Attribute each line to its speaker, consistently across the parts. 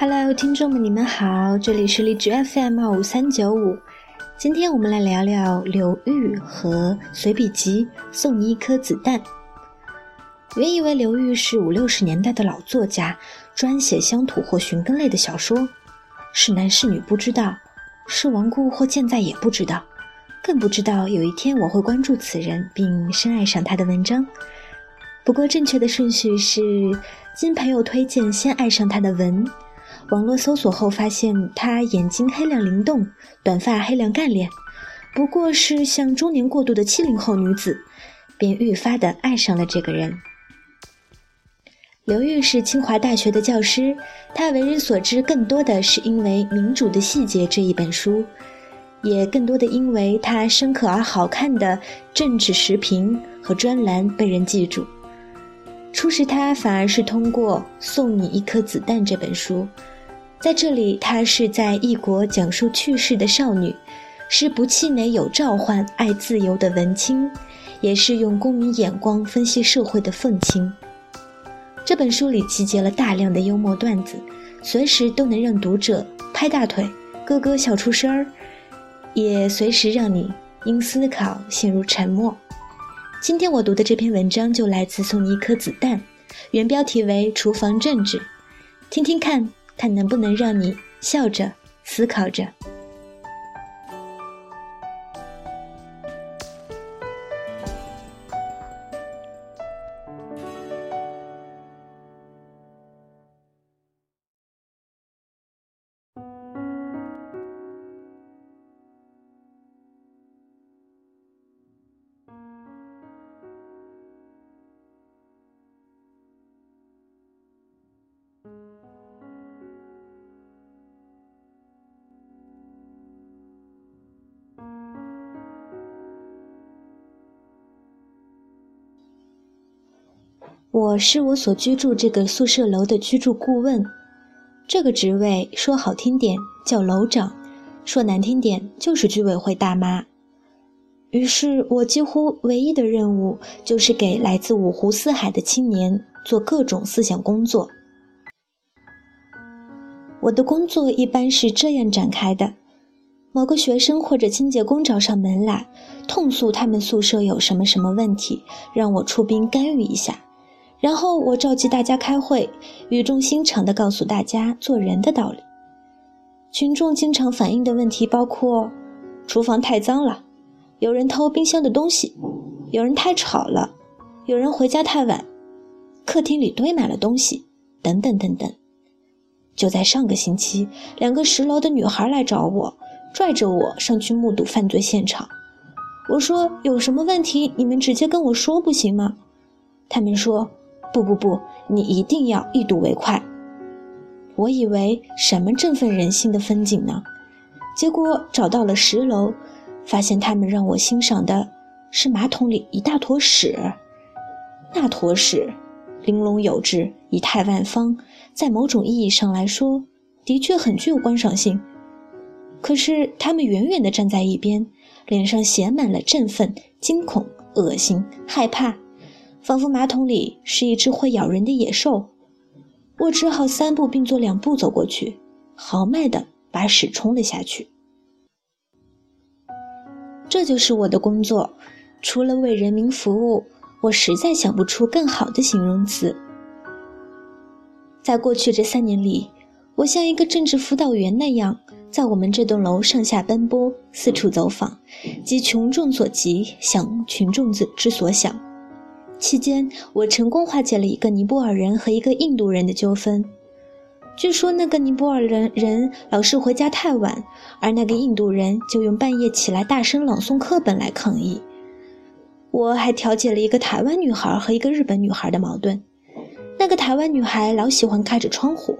Speaker 1: Hello，听众们，你们好，这里是荔枝 FM 二五三九五。今天我们来聊聊刘玉和随笔集《送你一颗子弹》。原以为刘玉是五六十年代的老作家，专写乡土或寻根类的小说，是男是女不知道，是亡故或健在也不知道，更不知道有一天我会关注此人并深爱上他的文章。不过正确的顺序是，经朋友推荐先爱上他的文。网络搜索后发现，她眼睛黑亮灵动，短发黑亮干练，不过是像中年过渡的七零后女子，便愈发的爱上了这个人。刘玉是清华大学的教师，他为人所知更多的是因为《民主的细节》这一本书，也更多的因为他深刻而好看的政治时评和专栏被人记住。初识他反而是通过《送你一颗子弹》这本书。在这里，她是在异国讲述趣事的少女，是不气馁、有召唤、爱自由的文青，也是用公民眼光分析社会的愤青。这本书里集结了大量的幽默段子，随时都能让读者拍大腿、咯咯笑出声儿，也随时让你因思考陷入沉默。今天我读的这篇文章就来自《送你一颗子弹》，原标题为《厨房政治》，听听看。看能不能让你笑着思考着。我是我所居住这个宿舍楼的居住顾问，这个职位说好听点叫楼长，说难听点就是居委会大妈。于是我几乎唯一的任务就是给来自五湖四海的青年做各种思想工作。我的工作一般是这样展开的：某个学生或者清洁工找上门来，痛诉他们宿舍有什么什么问题，让我出兵干预一下。然后我召集大家开会，语重心长地告诉大家做人的道理。群众经常反映的问题包括：厨房太脏了，有人偷冰箱的东西，有人太吵了，有人回家太晚，客厅里堆满了东西，等等等等。就在上个星期，两个十楼的女孩来找我，拽着我上去目睹犯罪现场。我说：“有什么问题，你们直接跟我说不行吗？”他们说。不不不，你一定要一睹为快。我以为什么振奋人心的风景呢？结果找到了十楼，发现他们让我欣赏的是马桶里一大坨屎。那坨屎，玲珑有致，仪态万方，在某种意义上来说，的确很具有观赏性。可是他们远远地站在一边，脸上写满了振奋、惊恐、恶心、害怕。仿佛马桶里是一只会咬人的野兽，我只好三步并作两步走过去，豪迈地把屎冲了下去。这就是我的工作，除了为人民服务，我实在想不出更好的形容词。在过去这三年里，我像一个政治辅导员那样，在我们这栋楼上下奔波，四处走访，急群众所急，想群众之之所想。期间，我成功化解了一个尼泊尔人和一个印度人的纠纷。据说那个尼泊尔人人老是回家太晚，而那个印度人就用半夜起来大声朗诵课本来抗议。我还调解了一个台湾女孩和一个日本女孩的矛盾。那个台湾女孩老喜欢开着窗户，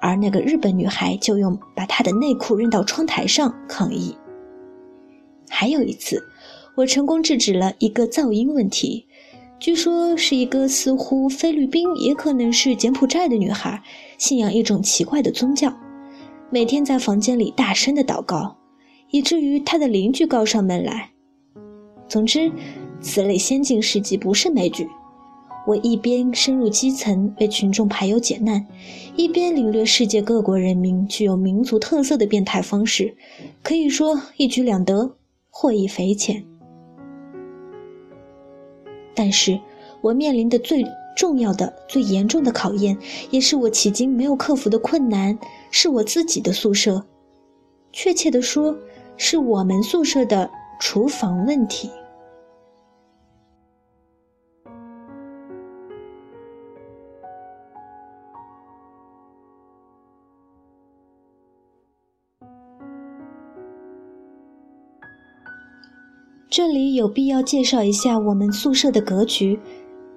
Speaker 1: 而那个日本女孩就用把她的内裤扔到窗台上抗议。还有一次，我成功制止了一个噪音问题。据说是一个似乎菲律宾，也可能是柬埔寨的女孩，信仰一种奇怪的宗教，每天在房间里大声的祷告，以至于她的邻居告上门来。总之，此类先进事迹不是枚举。我一边深入基层为群众排忧解难，一边领略世界各国人民具有民族特色的变态方式，可以说一举两得，获益匪浅。但是，我面临的最重要的、最严重的考验，也是我迄今没有克服的困难，是我自己的宿舍，确切的说，是我们宿舍的厨房问题。这里有必要介绍一下我们宿舍的格局。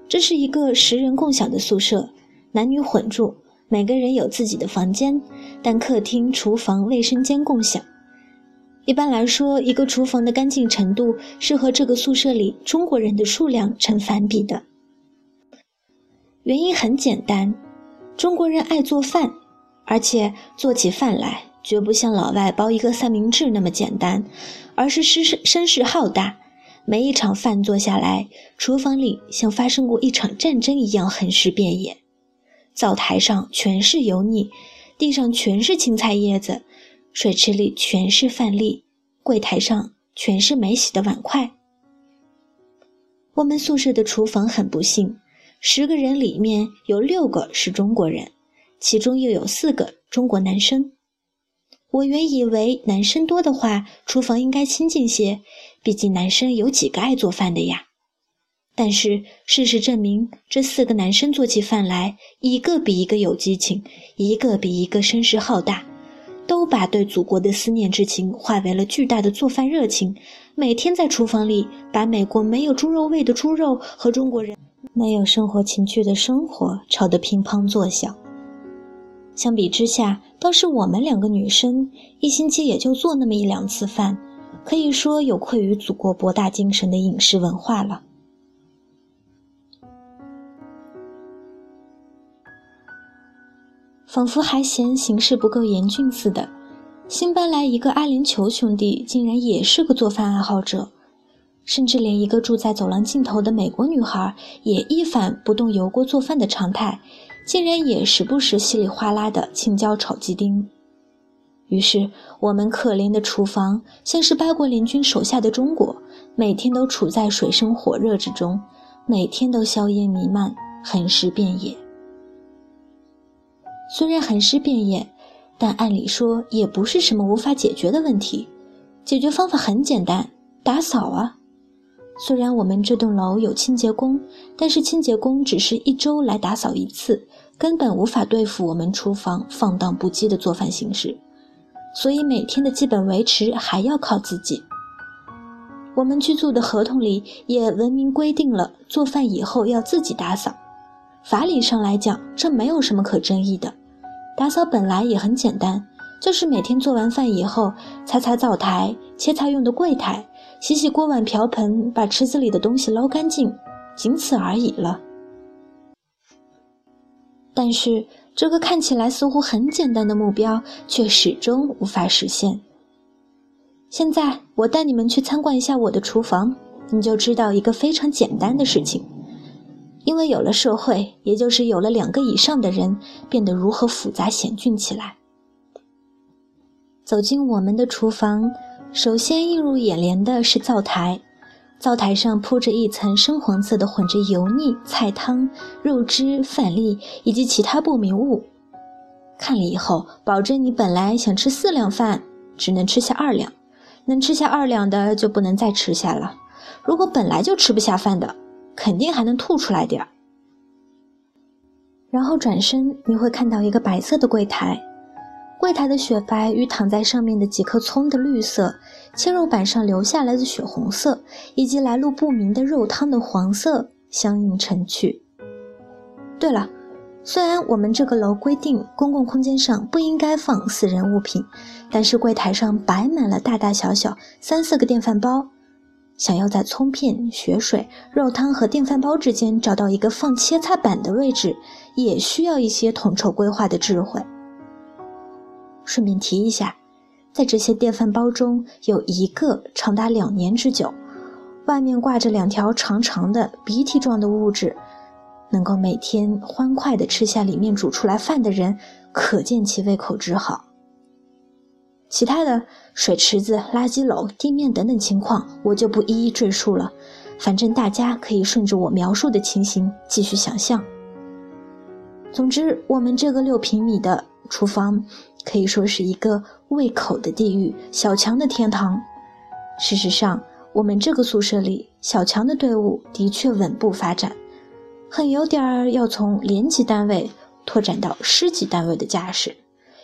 Speaker 1: 这是一个十人共享的宿舍，男女混住，每个人有自己的房间，但客厅、厨房、卫生间共享。一般来说，一个厨房的干净程度是和这个宿舍里中国人的数量成反比的。原因很简单，中国人爱做饭，而且做起饭来。绝不像老外包一个三明治那么简单，而是声声势浩大。每一场饭做下来，厨房里像发生过一场战争一样横尸遍野。灶台上全是油腻，地上全是青菜叶子，水池里全是饭粒，柜台上全是没洗的碗筷。我们宿舍的厨房很不幸，十个人里面有六个是中国人，其中又有四个中国男生。我原以为男生多的话，厨房应该清静些，毕竟男生有几个爱做饭的呀。但是事实证明，这四个男生做起饭来，一个比一个有激情，一个比一个声势浩大，都把对祖国的思念之情化为了巨大的做饭热情，每天在厨房里把美国没有猪肉味的猪肉和中国人没有生活情趣的生活炒得乒乓作响。相比之下，倒是我们两个女生一星期也就做那么一两次饭，可以说有愧于祖国博大精深的饮食文化了。仿佛还嫌形势不够严峻似的，新搬来一个阿联酋兄弟竟然也是个做饭爱好者，甚至连一个住在走廊尽头的美国女孩也一反不动油锅做饭的常态。竟然也时不时稀里哗啦的青椒炒鸡丁，于是我们可怜的厨房像是八国联军手下的中国，每天都处在水深火热之中，每天都硝烟弥漫，横尸遍野。虽然横尸遍野，但按理说也不是什么无法解决的问题，解决方法很简单，打扫啊。虽然我们这栋楼有清洁工，但是清洁工只是一周来打扫一次，根本无法对付我们厨房放荡不羁的做饭形式，所以每天的基本维持还要靠自己。我们居住的合同里也文明规定了，做饭以后要自己打扫。法理上来讲，这没有什么可争议的。打扫本来也很简单，就是每天做完饭以后，擦擦灶台、切菜用的柜台。洗洗锅碗瓢盆，把池子里的东西捞干净，仅此而已了。但是，这个看起来似乎很简单的目标，却始终无法实现。现在，我带你们去参观一下我的厨房，你就知道一个非常简单的事情。因为有了社会，也就是有了两个以上的人，变得如何复杂险峻起来。走进我们的厨房。首先映入眼帘的是灶台，灶台上铺着一层深黄色的混着油腻菜汤、肉汁、饭粒以及其他不明物。看了以后，保证你本来想吃四两饭，只能吃下二两；能吃下二两的就不能再吃下了。如果本来就吃不下饭的，肯定还能吐出来点儿。然后转身，你会看到一个白色的柜台。柜台的雪白与躺在上面的几颗葱的绿色，切肉板上留下来的血红色，以及来路不明的肉汤的黄色相映成趣。对了，虽然我们这个楼规定公共空间上不应该放私人物品，但是柜台上摆满了大大小小三四个电饭煲，想要在葱片、血水、肉汤和电饭煲之间找到一个放切菜板的位置，也需要一些统筹规划的智慧。顺便提一下，在这些电饭煲中有一个长达两年之久，外面挂着两条长长的鼻涕状的物质，能够每天欢快地吃下里面煮出来饭的人，可见其胃口之好。其他的水池子、垃圾篓、地面等等情况，我就不一一赘述了。反正大家可以顺着我描述的情形继续想象。总之，我们这个六平米的厨房可以说是一个胃口的地狱，小强的天堂。事实上，我们这个宿舍里，小强的队伍的确稳步发展，很有点儿要从连级单位拓展到师级单位的架势，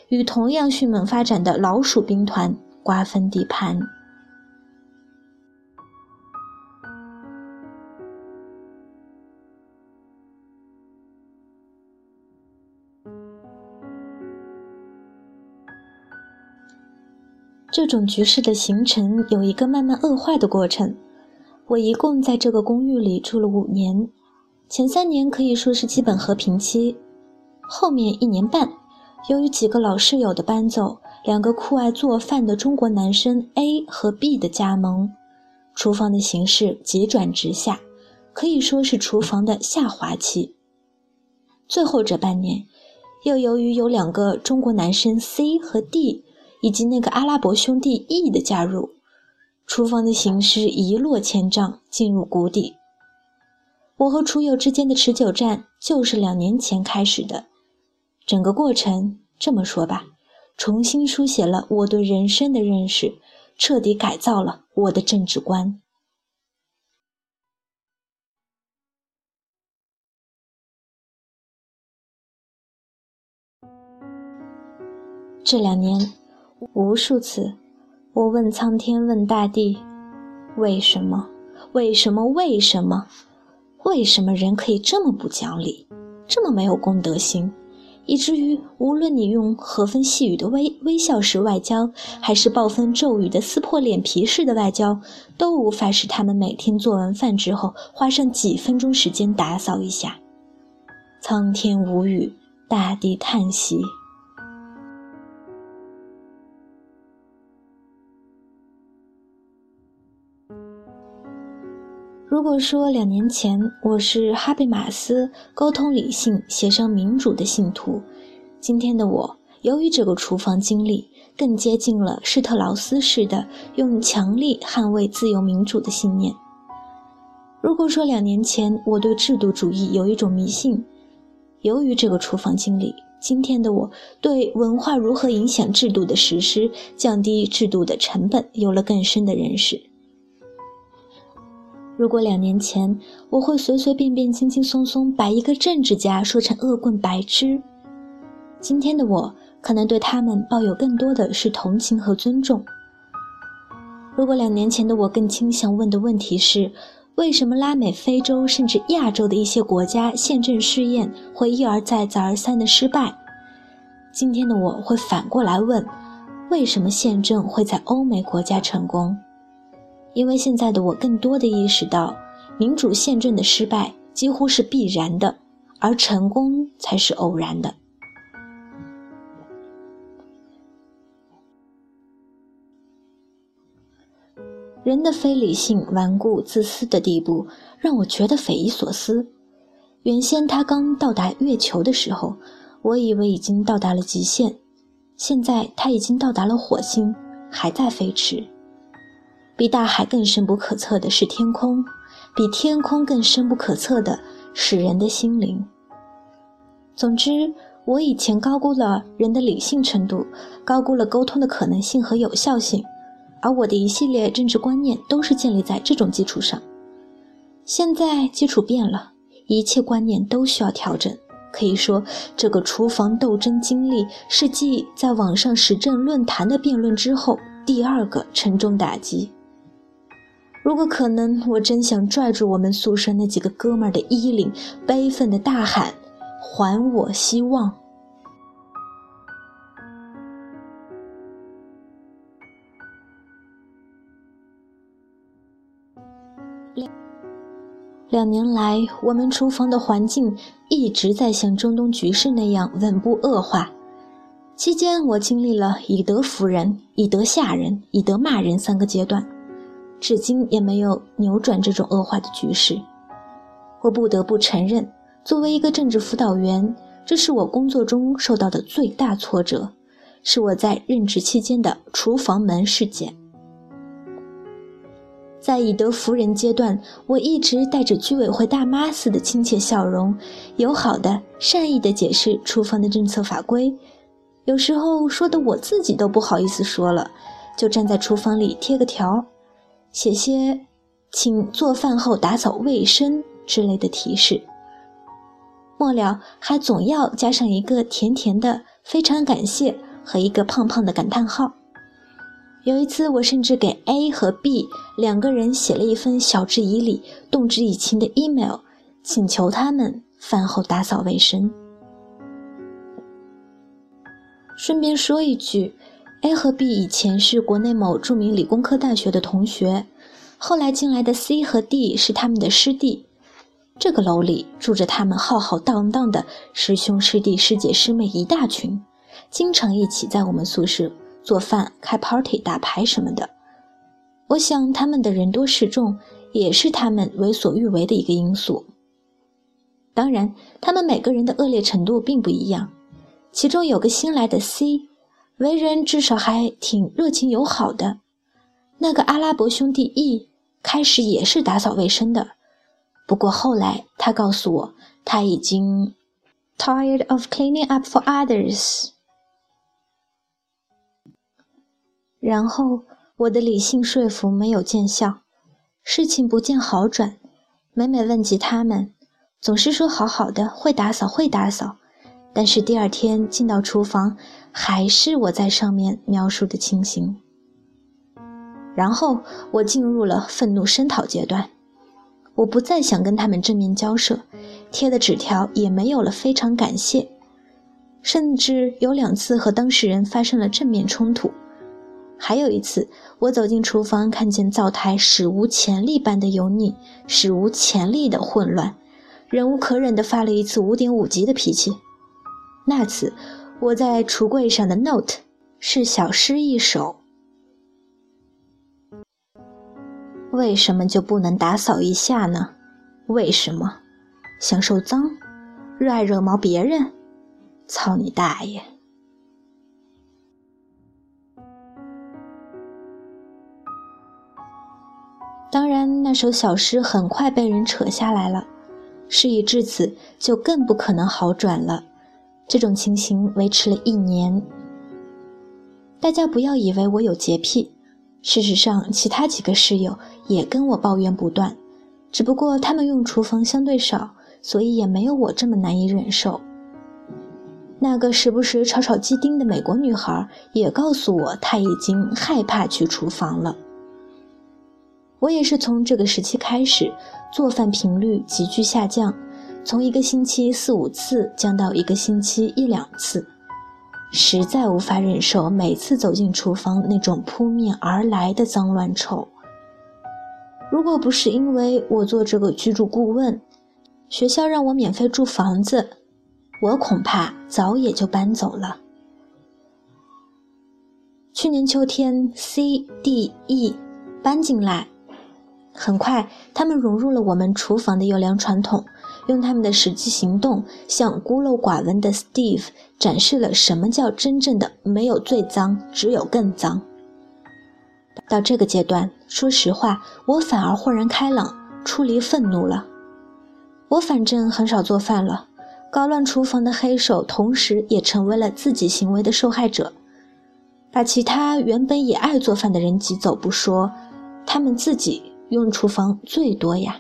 Speaker 1: 与同样迅猛发展的老鼠兵团瓜分地盘。这种局势的形成有一个慢慢恶化的过程。我一共在这个公寓里住了五年，前三年可以说是基本和平期，后面一年半，由于几个老室友的搬走，两个酷爱做饭的中国男生 A 和 B 的加盟，厨房的形势急转直下，可以说是厨房的下滑期。最后这半年，又由于有两个中国男生 C 和 D。以及那个阿拉伯兄弟 E 的加入，厨房的形势一落千丈，进入谷底。我和厨友之间的持久战就是两年前开始的，整个过程这么说吧，重新书写了我对人生的认识，彻底改造了我的政治观。这两年。无数次，我问苍天，问大地：为什么？为什么？为什么？为什么人可以这么不讲理，这么没有公德心，以至于无论你用和风细雨的微微笑式外交，还是暴风骤雨的撕破脸皮式的外交，都无法使他们每天做完饭之后花上几分钟时间打扫一下。苍天无语，大地叹息。如果说两年前我是哈贝马斯沟通理性、协商民主的信徒，今天的我由于这个厨房经历，更接近了施特劳斯式的用强力捍卫自由民主的信念。如果说两年前我对制度主义有一种迷信，由于这个厨房经历，今天的我对文化如何影响制度的实施、降低制度的成本有了更深的认识。如果两年前我会随随便便、轻轻松松把一个政治家说成恶棍白痴，今天的我可能对他们抱有更多的是同情和尊重。如果两年前的我更倾向问的问题是，为什么拉美、非洲甚至亚洲的一些国家宪政试验会一而再、再而三的失败，今天的我会反过来问，为什么宪政会在欧美国家成功？因为现在的我更多的意识到，民主宪政的失败几乎是必然的，而成功才是偶然的。人的非理性、顽固、自私的地步，让我觉得匪夷所思。原先他刚到达月球的时候，我以为已经到达了极限，现在他已经到达了火星，还在飞驰。比大海更深不可测的是天空，比天空更深不可测的是人的心灵。总之，我以前高估了人的理性程度，高估了沟通的可能性和有效性，而我的一系列政治观念都是建立在这种基础上。现在基础变了，一切观念都需要调整。可以说，这个厨房斗争经历是继在网上时政论坛的辩论之后第二个沉重打击。如果可能，我真想拽住我们宿舍那几个哥们儿的衣领，悲愤的大喊：“还我希望！”两年来，我们厨房的环境一直在像中东局势那样稳步恶化。期间，我经历了以德服人、以德吓人、以德骂人三个阶段。至今也没有扭转这种恶化的局势。我不得不承认，作为一个政治辅导员，这是我工作中受到的最大挫折，是我在任职期间的厨房门事件。在以德服人阶段，我一直带着居委会大妈似的亲切笑容，友好的、善意的解释厨房的政策法规。有时候说的我自己都不好意思说了，就站在厨房里贴个条，写些“请做饭后打扫卫生”之类的提示。末了还总要加上一个甜甜的“非常感谢”和一个胖胖的感叹号。有一次，我甚至给 A 和 B 两个人写了一份晓之以理、动之以情的 email，请求他们饭后打扫卫生。顺便说一句，A 和 B 以前是国内某著名理工科大学的同学，后来进来的 C 和 D 是他们的师弟。这个楼里住着他们浩浩荡荡的师兄师弟师姐师妹一大群，经常一起在我们宿舍。做饭、开 party、打牌什么的，我想他们的人多势众，也是他们为所欲为的一个因素。当然，他们每个人的恶劣程度并不一样。其中有个新来的 C，为人至少还挺热情友好的。那个阿拉伯兄弟 E，开始也是打扫卫生的，不过后来他告诉我，他已经 tired of cleaning up for others。然后我的理性说服没有见效，事情不见好转。每每问及他们，总是说好好的，会打扫，会打扫。但是第二天进到厨房，还是我在上面描述的情形。然后我进入了愤怒声讨阶段，我不再想跟他们正面交涉，贴的纸条也没有了非常感谢，甚至有两次和当事人发生了正面冲突。还有一次，我走进厨房，看见灶台史无前例般的油腻，史无前例的混乱，忍无可忍地发了一次五点五级的脾气。那次，我在橱柜上的 note 是小诗一首：为什么就不能打扫一下呢？为什么？享受脏？热爱惹毛别人？操你大爷！当然，那首小诗很快被人扯下来了。事已至此，就更不可能好转了。这种情形维持了一年。大家不要以为我有洁癖，事实上，其他几个室友也跟我抱怨不断，只不过他们用厨房相对少，所以也没有我这么难以忍受。那个时不时炒炒鸡丁的美国女孩也告诉我，她已经害怕去厨房了。我也是从这个时期开始，做饭频率急剧下降，从一个星期四五次降到一个星期一两次，实在无法忍受每次走进厨房那种扑面而来的脏乱臭。如果不是因为我做这个居住顾问，学校让我免费住房子，我恐怕早也就搬走了。去年秋天，C、D、E 搬进来。很快，他们融入了我们厨房的优良传统，用他们的实际行动向孤陋寡闻的 Steve 展示了什么叫真正的没有最脏，只有更脏。到这个阶段，说实话，我反而豁然开朗，出离愤怒了。我反正很少做饭了，搞乱厨房的黑手，同时也成为了自己行为的受害者，把其他原本也爱做饭的人挤走不说，他们自己。用厨房最多呀，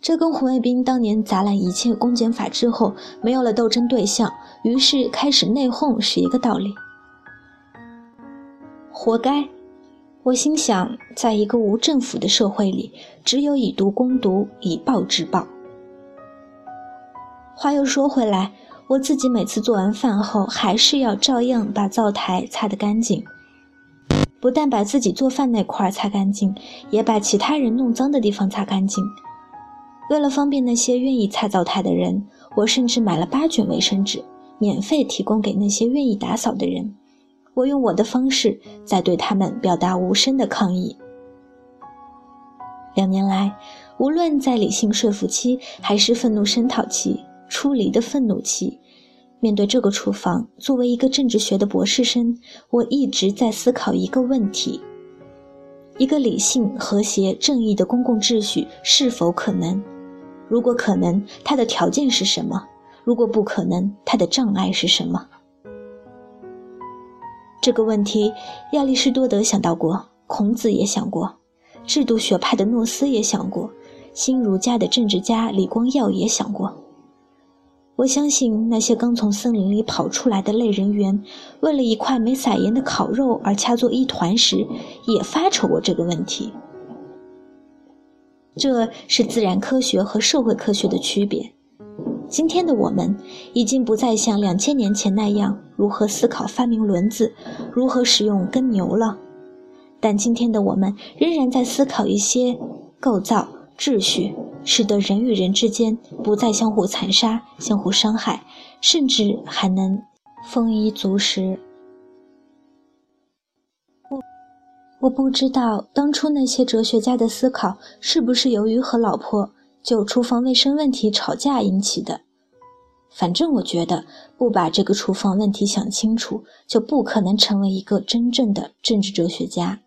Speaker 1: 这跟红卫兵当年砸烂一切公检法之后没有了斗争对象，于是开始内讧是一个道理。活该！我心想，在一个无政府的社会里，只有以毒攻毒，以暴制暴。话又说回来，我自己每次做完饭后，还是要照样把灶台擦得干净。不但把自己做饭那块擦干净，也把其他人弄脏的地方擦干净。为了方便那些愿意擦灶台的人，我甚至买了八卷卫生纸，免费提供给那些愿意打扫的人。我用我的方式在对他们表达无声的抗议。两年来，无论在理性说服期还是愤怒声讨期、出离的愤怒期，面对这个厨房，作为一个政治学的博士生，我一直在思考一个问题：一个理性、和谐、正义的公共秩序是否可能？如果可能，它的条件是什么？如果不可能，它的障碍是什么？这个问题，亚里士多德想到过，孔子也想过。制度学派的诺斯也想过，新儒家的政治家李光耀也想过。我相信那些刚从森林里跑出来的类人猿，为了一块没撒盐的烤肉而掐作一团时，也发愁过这个问题。这是自然科学和社会科学的区别。今天的我们已经不再像两千年前那样如何思考发明轮子，如何使用耕牛了。但今天的我们仍然在思考一些构造秩序，使得人与人之间不再相互残杀、相互伤害，甚至还能丰衣足食。我不知道当初那些哲学家的思考是不是由于和老婆就厨房卫生问题吵架引起的。反正我觉得，不把这个厨房问题想清楚，就不可能成为一个真正的政治哲学家。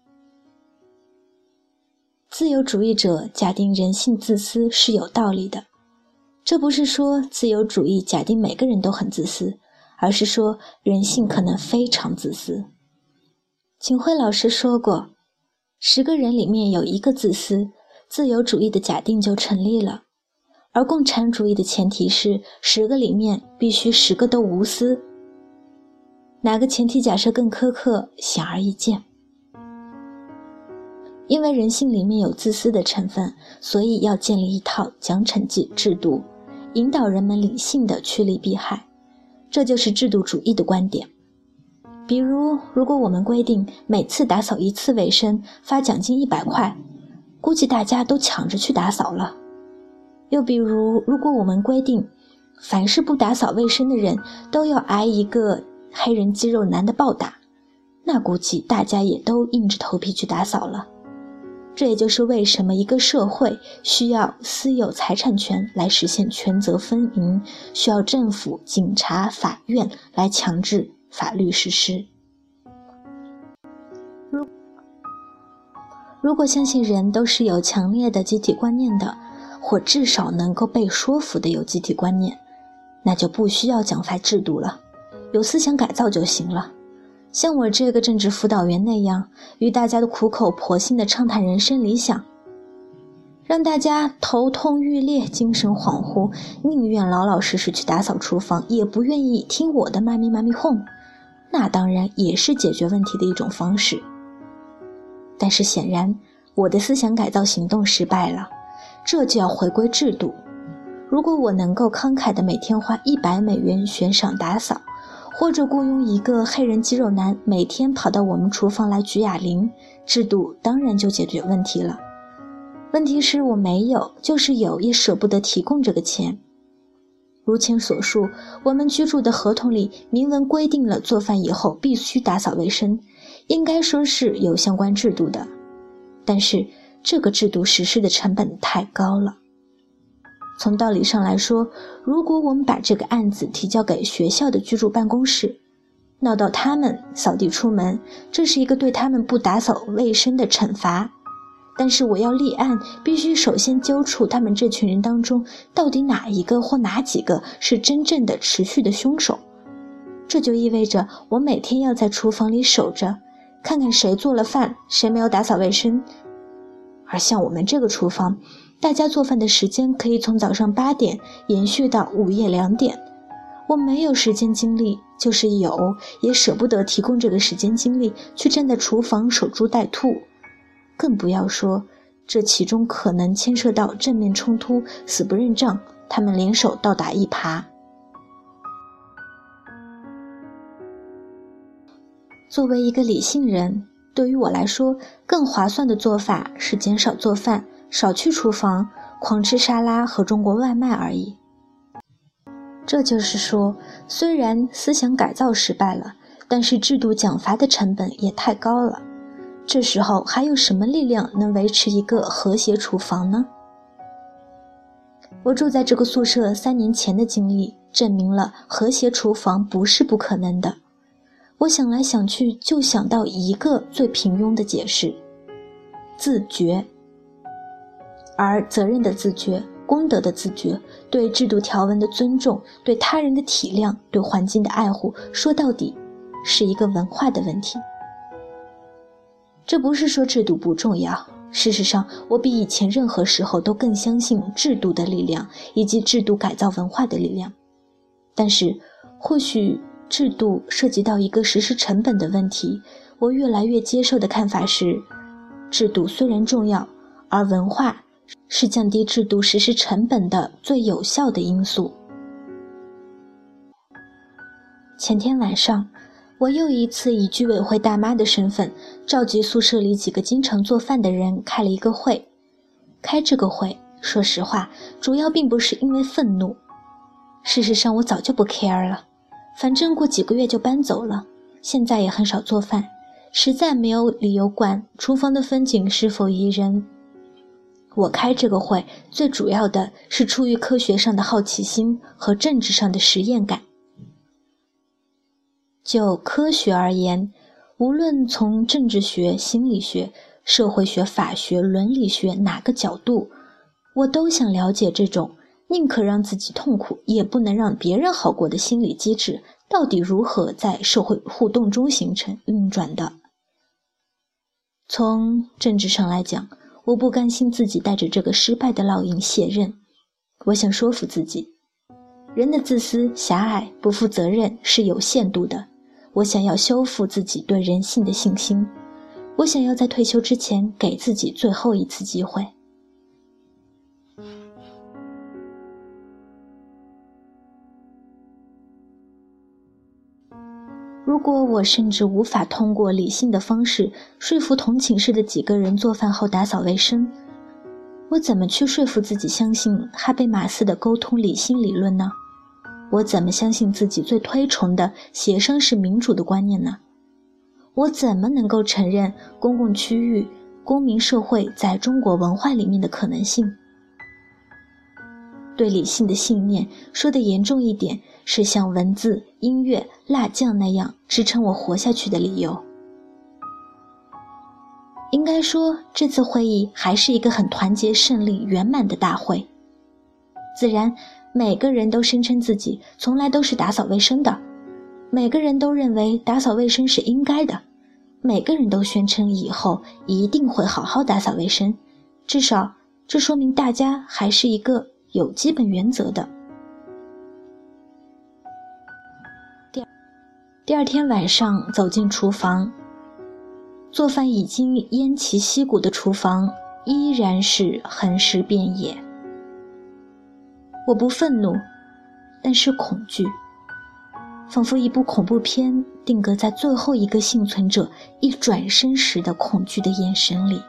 Speaker 1: 自由主义者假定人性自私是有道理的，这不是说自由主义假定每个人都很自私，而是说人性可能非常自私。景辉老师说过，十个人里面有一个自私，自由主义的假定就成立了；而共产主义的前提是十个里面必须十个都无私。哪个前提假设更苛刻，显而易见。因为人性里面有自私的成分，所以要建立一套奖惩制制度，引导人们理性的趋利避害，这就是制度主义的观点。比如，如果我们规定每次打扫一次卫生发奖金一百块，估计大家都抢着去打扫了。又比如，如果我们规定凡是不打扫卫生的人都要挨一个黑人肌肉男的暴打，那估计大家也都硬着头皮去打扫了。这也就是为什么一个社会需要私有财产权来实现权责分明，需要政府、警察、法院来强制法律实施。如如果相信人都是有强烈的集体观念的，或至少能够被说服的有集体观念，那就不需要奖罚制度了，有思想改造就行了。像我这个政治辅导员那样，与大家的苦口婆心的畅谈人生理想，让大家头痛欲裂、精神恍惚，宁愿老老实实去打扫厨房，也不愿意听我的妈咪妈咪哄，那当然也是解决问题的一种方式。但是显然，我的思想改造行动失败了，这就要回归制度。如果我能够慷慨的每天花一百美元悬赏打扫。或者雇佣一个黑人肌肉男，每天跑到我们厨房来举哑铃，制度当然就解决问题了。问题是我没有，就是有也舍不得提供这个钱。如前所述，我们居住的合同里明文规定了做饭以后必须打扫卫生，应该说是有相关制度的，但是这个制度实施的成本太高了。从道理上来说，如果我们把这个案子提交给学校的居住办公室，闹到他们扫地出门，这是一个对他们不打扫卫生的惩罚。但是我要立案，必须首先揪出他们这群人当中到底哪一个或哪几个是真正的持续的凶手。这就意味着我每天要在厨房里守着，看看谁做了饭，谁没有打扫卫生。而像我们这个厨房。大家做饭的时间可以从早上八点延续到午夜两点，我没有时间精力，就是有也舍不得提供这个时间精力去站在厨房守株待兔，更不要说这其中可能牵涉到正面冲突、死不认账，他们联手倒打一耙。作为一个理性人，对于我来说，更划算的做法是减少做饭。少去厨房，狂吃沙拉和中国外卖而已。这就是说，虽然思想改造失败了，但是制度奖罚的成本也太高了。这时候还有什么力量能维持一个和谐厨房呢？我住在这个宿舍三年前的经历证明了和谐厨房不是不可能的。我想来想去，就想到一个最平庸的解释：自觉。而责任的自觉、功德的自觉、对制度条文的尊重、对他人的体谅、对环境的爱护，说到底，是一个文化的问题。这不是说制度不重要，事实上，我比以前任何时候都更相信制度的力量以及制度改造文化的力量。但是，或许制度涉及到一个实施成本的问题，我越来越接受的看法是：制度虽然重要，而文化是降低制度实施成本的最有效的因素。前天晚上。我又一次以居委会大妈的身份，召集宿舍里几个经常做饭的人开了一个会。开这个会，说实话，主要并不是因为愤怒。事实上，我早就不 care 了，反正过几个月就搬走了。现在也很少做饭，实在没有理由管厨房的风景是否宜人。我开这个会，最主要的是出于科学上的好奇心和政治上的实验感。就科学而言，无论从政治学、心理学、社会学、法学、伦理学哪个角度，我都想了解这种宁可让自己痛苦，也不能让别人好过的心理机制到底如何在社会互动中形成运转的。从政治上来讲，我不甘心自己带着这个失败的烙印卸任，我想说服自己，人的自私、狭隘、不负责任是有限度的。我想要修复自己对人性的信心，我想要在退休之前给自己最后一次机会。如果我甚至无法通过理性的方式说服同寝室的几个人做饭后打扫卫生，我怎么去说服自己相信哈贝马斯的沟通理性理论呢？我怎么相信自己最推崇的协商式民主的观念呢？我怎么能够承认公共区域、公民社会在中国文化里面的可能性？对理性的信念说的严重一点，是像文字、音乐、辣酱那样支撑我活下去的理由。应该说，这次会议还是一个很团结、胜利、圆满的大会。自然。每个人都声称自己从来都是打扫卫生的，每个人都认为打扫卫生是应该的，每个人都宣称以后一定会好好打扫卫生，至少这说明大家还是一个有基本原则的。第第二天晚上走进厨房，做饭已经偃旗息鼓的厨房依然是横尸遍野。我不愤怒，但是恐惧，仿佛一部恐怖片定格在最后一个幸存者一转身时的恐惧的眼神里。